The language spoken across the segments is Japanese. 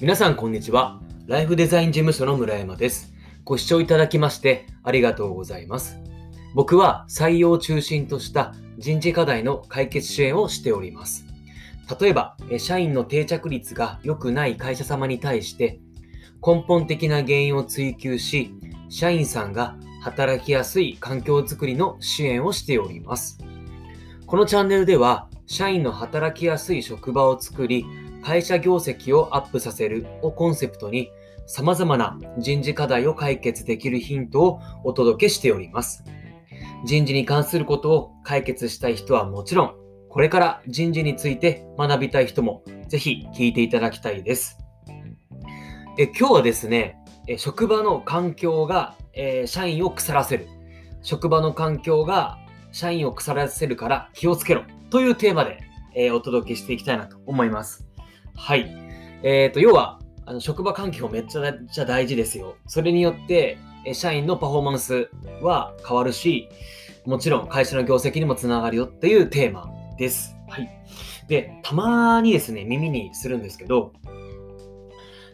皆さんこんにちは。ライフデザイン事務所の村山です。ご視聴いただきましてありがとうございます。僕は採用を中心とした人事課題の解決支援をしております。例えば、社員の定着率が良くない会社様に対して根本的な原因を追求し、社員さんが働きやすい環境づくりの支援をしております。このチャンネルでは、社員の働きやすい職場を作り、会社業績をアップさせるをコンセプトに、様々な人事課題を解決できるヒントをお届けしております。人事に関することを解決したい人はもちろん、これから人事について学びたい人もぜひ聞いていただきたいです。え今日はですね、職場の環境が、えー社員を腐らせる。職場の環境が社員を腐らせるから気をつけろというテーマで、えーお届けしていきたいなと思います。はい。えっ、と、要は、あの職場環境めっちゃちゃ大事ですよ。それによって、社員のパフォーマンスは変わるし、もちろん会社の業績にもつながるよっていうテーマです。はい。で、たまにですね、耳にするんですけど、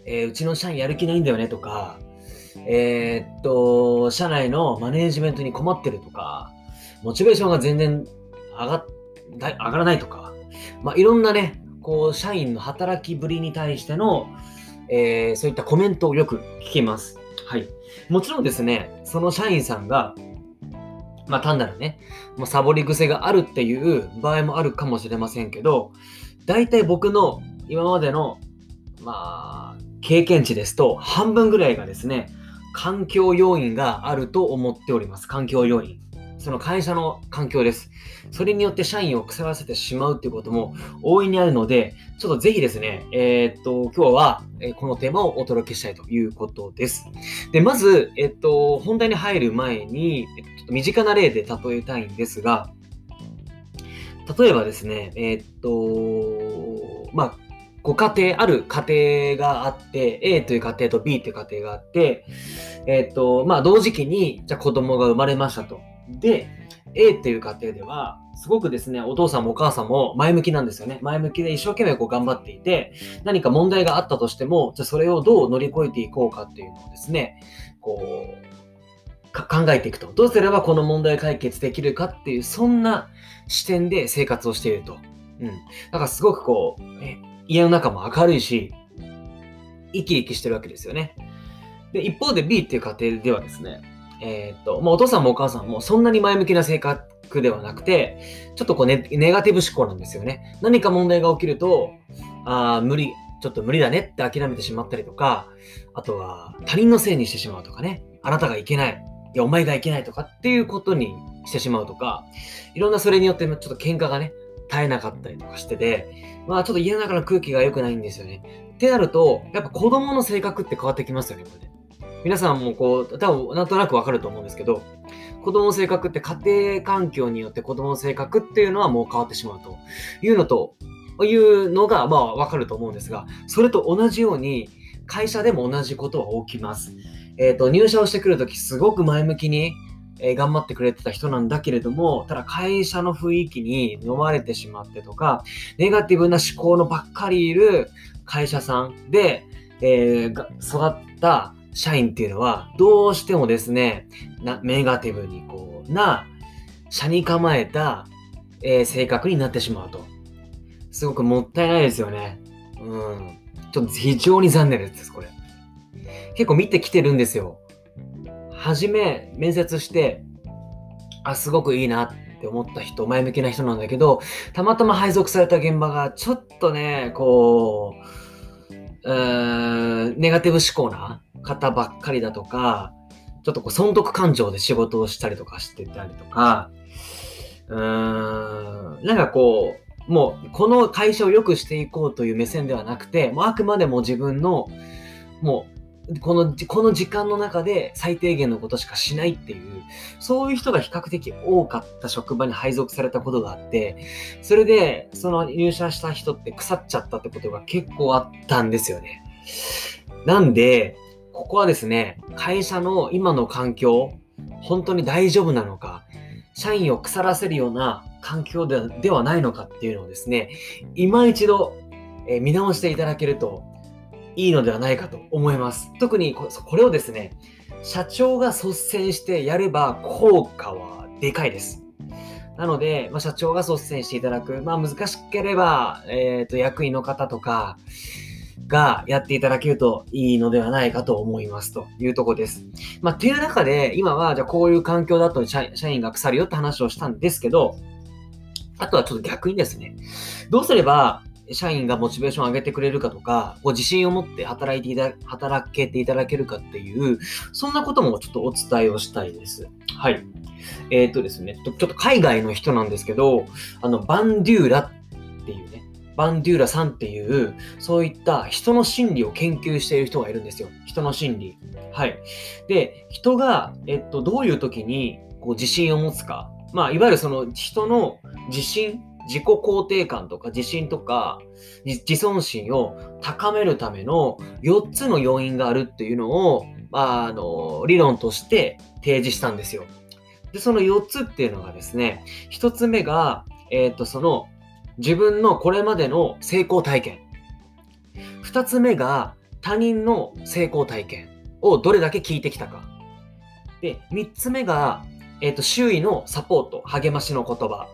えーうちの社員やる気ないんだよねとか、えーっと、社内のマネージメントに困ってるとか、モチベーションが全然上が上がらないとか、まあ、いろんなね、こう、社員の働きぶりに対しての、えーそういったコメントをよく聞きます。はい。もちろんですね、その社員さんが、まあ単なるね、もうサボり癖があるっていう場合もあるかもしれませんけど、大体僕の今までの、まあ、経験値ですと、半分ぐらいがですね、環境要因があると思っております。環境要因。その会社の環境です。それによって社員を腐らせてしまうっていうことも大いにあるので、ちょっとぜひですね、えーっと、今日は、このテーマをお届けしたいということです。で、まず、えっと、本題に入る前に、ちょっと身近な例で例えたいんですが、例えばですね、えっと、まあ、ご家庭、ある家庭があって、A という家庭と B という家庭があって、えっと、まあ、同時期に、じゃ子供が生まれましたと。で、A っていう家庭では、すごくですね、お父さんもお母さんも前向きなんですよね。前向きで一生懸命こう頑張っていて、何か問題があったとしても、じゃあそれをどう乗り越えていこうかっていうのをですね、こう、考えていくと。どうすればこの問題解決できるかっていう、そんな視点で生活をしていると。うん。だからすごくこう、え家の中も明るいし、生き生きしてるわけですよね。で、一方で B っていう家庭ではですね、えーっと、まあ、お父さんもお母さんもそんなに前向きな性格ではなくて、ちょっとこうネネガティブ思考なんですよね。何か問題が起きると、ああ、無理、ちょっと無理だねって諦めてしまったりとか、あとは他人のせいにしてしまうとかね、あなたがいけない、いや、お前がいけないとかっていうことにしてしまうとか、いろんなそれによってちょっと喧嘩がね、絶えなかったりとかしてて、まあちょっと家の中の空気が良くないんですよね。ってなると、やっぱ子供の性格って変わってきますよね、これね。皆さんもこう、多分なんとなくわかると思うんですけど、子供の性格って家庭環境によって子供の性格っていうのはもう変わってしまうというのと、いうのがまあわかると思うんですが、それと同じように会社でも同じことは起きます。えっ、と、入社をしてくるときすごく前向きに、え頑張ってくれてた人なんだけれども、ただ会社の雰囲気に飲まれてしまってとか、ネガティブな思考のばっかりいる会社さんで、えー育った社員っていうのは、どうしてもですね、なネガティブにこうな、社に構えた、えー性格になってしまうと。すごくもったいないですよね。うん。ちょっと非常に残念です、これ。結構見てきてるんですよ。はじめ、面接して、あ、すごくいいなって思った人、前向きな人なんだけど、たまたま配属された現場が、ちょっとね、こう、うんネガティブ思考な方ばっかりだとか、ちょっとこう損得感情で仕事をしたりとかしてたりとか、うーん、なんかこう、もうこの会社を良くしていこうという目線ではなくて、もうあくまでも自分の、もう、この、この時間の中で最低限のことしかしないっていう、そういう人が比較的多かった職場に配属されたことがあって、それで、その入社した人って腐っちゃったってことが結構あったんですよね。なんで、ここはですね、会社の今の環境、本当に大丈夫なのか、社員を腐らせるような環境ではないのかっていうのをですね、今一度、え見直していただけると、いいのではないかと思います。特にこれをですね、社長が率先してやれば効果はでかいです。なので、まあ、社長が率先していただく。まあ、難しければ、えっ、ー、と、役員の方とかがやっていただけるといいのではないかと思いますというとこです。まあ、っていう中で、今は、じゃこういう環境だと社員が腐るよって話をしたんですけど、あとはちょっと逆にですね、どうすれば社員がモチベーションを上げてくれるかとか、こう自信を持って働いていた、働けていただけるかっていう、そんなこともちょっとお伝えをしたいです。はい。えっ、ー、とですねちょっと海外の人なんですけど、あの、バンデューラっていうね、バンデューラさんっていう、そういった人の心理を研究している人がいるんですよ。人の心理。はい。で、人が、えっと、どういう時にこう自信を持つか。まあ、いわゆるその人の自信自己肯定感とか自信とか自尊心を高めるための4つの要因があるっていうのを、あの、理論として提示したんですよ。で、その4つっていうのがですね、1つ目が、えっ、ー、と、その自分のこれまでの成功体験。2つ目が他人の成功体験をどれだけ聞いてきたか。で、3つ目が、えっ、ー、と、周囲のサポート、励ましの言葉。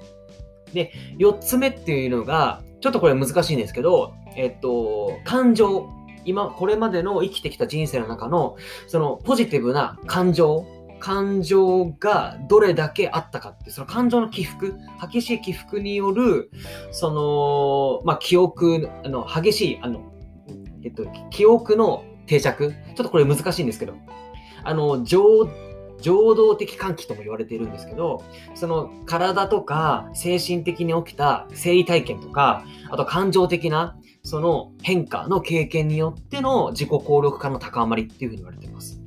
で、4つ目っていうのが、ちょっとこれ難しいんですけど、えっと、感情。今、これまでの生きてきた人生の中の、そのポジティブな感情、感情がどれだけあったかって、その感情の起伏、激しい起伏による、その、まあ、記憶、の、激しい、あの、えっと、記憶の定着。ちょっとこれ難しいんですけど、あの、情情動的喚起とも言われているんですけど、その体とか精神的に起きた生理体験とか、あと感情的なその変化の経験によっての自己効力感の高まりっていうふうに言われています。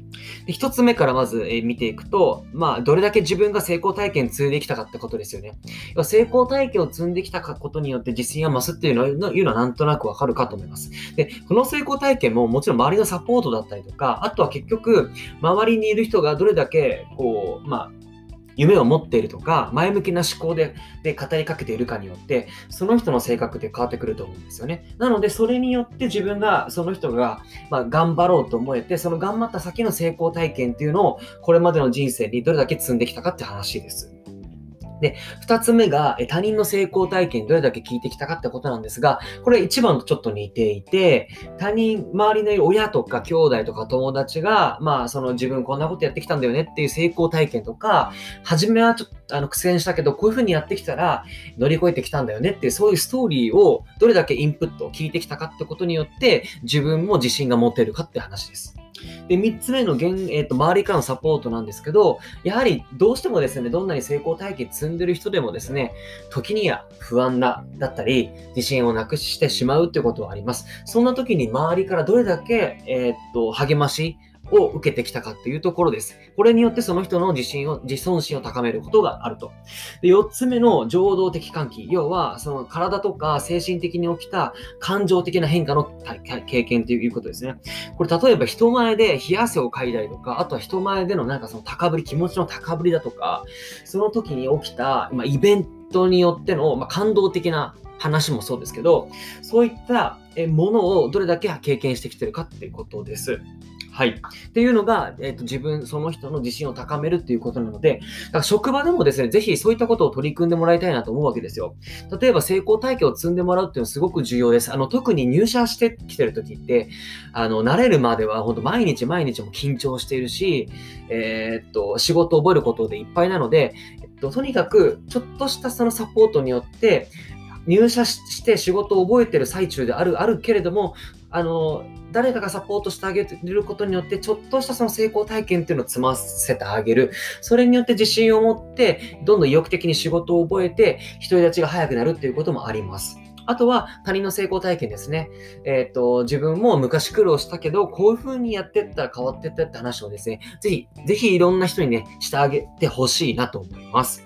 で一つ目からまず、え見ていくと、まあ、どれだけ自分が成功体験積んできたかってことですよね。成功体験を積んできたことによって自信が増すっていうのはいうのはなんとなくわかるかと思います。で、この成功体験ももちろん周りのサポートだったりとか、あとは結局、周りにいる人がどれだけ、こう、まあ、夢を持っているとか、前向きな思考でで語りかけているかによって、その人の性格って変わってくると思うんですよね。なので、それによって自分が、その人が、まあ、頑張ろうと思えて、その頑張った先の成功体験っていうのを、これまでの人生にどれだけ積んできたかって話です。で、二つ目が、他人の成功体験どれだけ聞いてきたかってことなんですが、これ一番とちょっと似ていて、他人、周りの親とか兄弟とか友達が、まあ、その自分こんなことやってきたんだよねっていう成功体験とか、初めはちょっとあの苦戦したけど、こういうふうにやってきたら乗り越えてきたんだよねっていう、そういうストーリーをどれだけインプットを、聞いてきたかってことによって、自分も自信が持てるかって話です。で、3つ目の現、えーと、周りからのサポートなんですけど、やはりどうしてもですね、どんなに成功体験積んでる人でもですね、時には不安だだったり、自信をなくしてしまうってことはあります。そんな時に周りからどれだけ、えー、と、励まし、を受けてきたかっていうところです。これによってその人の自信を、自尊心を高めることがあると。で4つ目の情動的喚起。要は、その体とか精神的に起きた感情的な変化の経験ということですね。これ例えば人前で冷や汗をかいたりとか、あとは人前でのなんかその高ぶり、気持ちの高ぶりだとか、その時に起きた、まあ、イベントによっての、まあ、感動的な話もそうですけど、そういったものをどれだけ経験してきてるかっていうことです。はい。っていうのが、えっ、ー、と、自分、その人の自信を高めるっていうことなので、だから職場でもですね、ぜひそういったことを取り組んでもらいたいなと思うわけですよ。例えば成功体験を積んでもらうっていうのはすごく重要です。あの、特に入社してきてる時って、あの、慣れるまでは本当毎日毎日も緊張しているし、えー、っと、仕事を覚えることでいっぱいなので、えっと、とにかく、ちょっとしたそのサポートによって、入社して仕事を覚えてる最中である、あるけれども、あの、誰かがサポートしてあげることによって、ちょっとしたその成功体験っていうのを積ませてあげる。それによって自信を持って、どんどん意欲的に仕事を覚えて、独り立ちが早くなるっていうこともあります。あとは他人の成功体験ですね。えっ、ー、と、自分も昔苦労したけど、こういう風にやってったら変わってったって話をですね、ぜひ、ぜひいろんな人にね、してあげてほしいなと思います。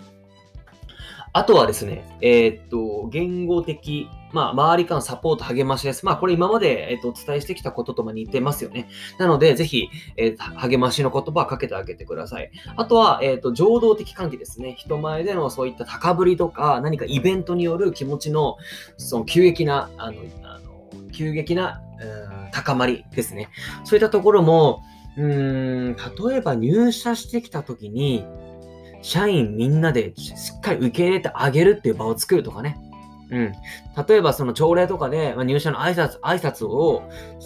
あとはですね、えー、っと、言語的、まあ、周りからのサポート、励ましです。まあ、これ今まで、えっと、お伝えしてきたこととも似てますよね。なので、ぜひ、えー、励ましの言葉をかけてあげてください。あとは、えっと、情動的関係ですね。人前でのそういった高ぶりとか、何かイベントによる気持ちの、その急激な、あの、あの急激な、高まりですね。そういったところも、うーん、例えば入社してきた時に、社員みんなでしっかり受け入れてあげるっていう場を作るとかね。うん。例えばその朝礼とかで、まあ、入社の挨拶、挨拶を、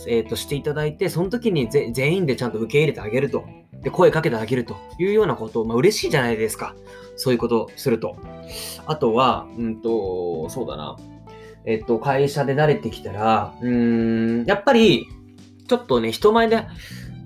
えーと、していただいて、その時に全員でちゃんと受け入れてあげると。で、声かけてあげるというようなことを、まあ、嬉しいじゃないですか。そういうことをすると。あとは、うんと、そうだな。えっと、会社で慣れてきたら、うん、やっぱり、ちょっとね、人前で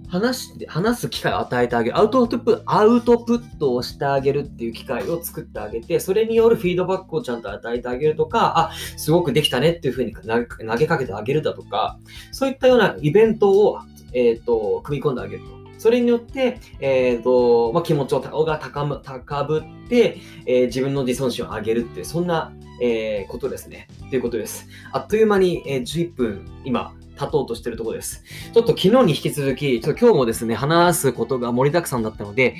話して、話す機会を与えてあげる。アウトプット、アウトプットをしてあげるっていう機会を作ってあげて、それによるフィードバックをちゃんと与えてあげるとか、あ、すごくできたねっていうふうに投げかけてあげるだとか、そういったようなイベントを、えっ、ー、と、組み込んであげると。それによって、えっ、ー、と、まあ、気持ちをが高む高ぶって、えー、自分の自尊心を上げるっていう、そんな、えー、ことですね。ということです。あっという間に、えー、11分、今、立とうとしてるところです。ちょっと昨日に引き続き、ちょっと今日もですね、話すことが盛りだくさんだったので、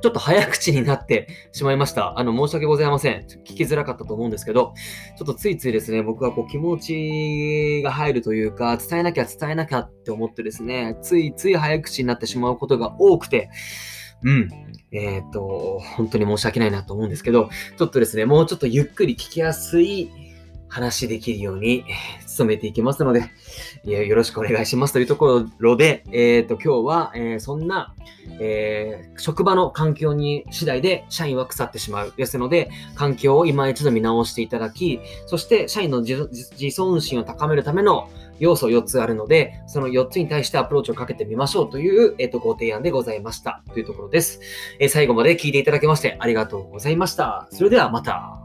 ちょっと早口になってしまいました。あの、申し訳ございません。聞きづらかったと思うんですけど、ちょっとついついですね、僕はこう気持ちが入るというか、伝えなきゃ伝えなきゃって思ってですね、ついつい早口になってしまうことが多くて、うん。えっ、ー、と、本当に申し訳ないなと思うんですけど、ちょっとですね、もうちょっとゆっくり聞きやすい話できるように 努めていきますので、よろしくお願いしますというところで、えっ、ー、と、今日は、えー、そんな、えー、職場の環境に次第で社員は腐ってしまう。ですので、環境を今一度見直していただき、そして社員の自尊心を高めるための要素4つあるので、その4つに対してアプローチをかけてみましょうという、えっ、と、ご提案でございました。というところです。え最後まで聞いていただきましてありがとうございました。それではまた。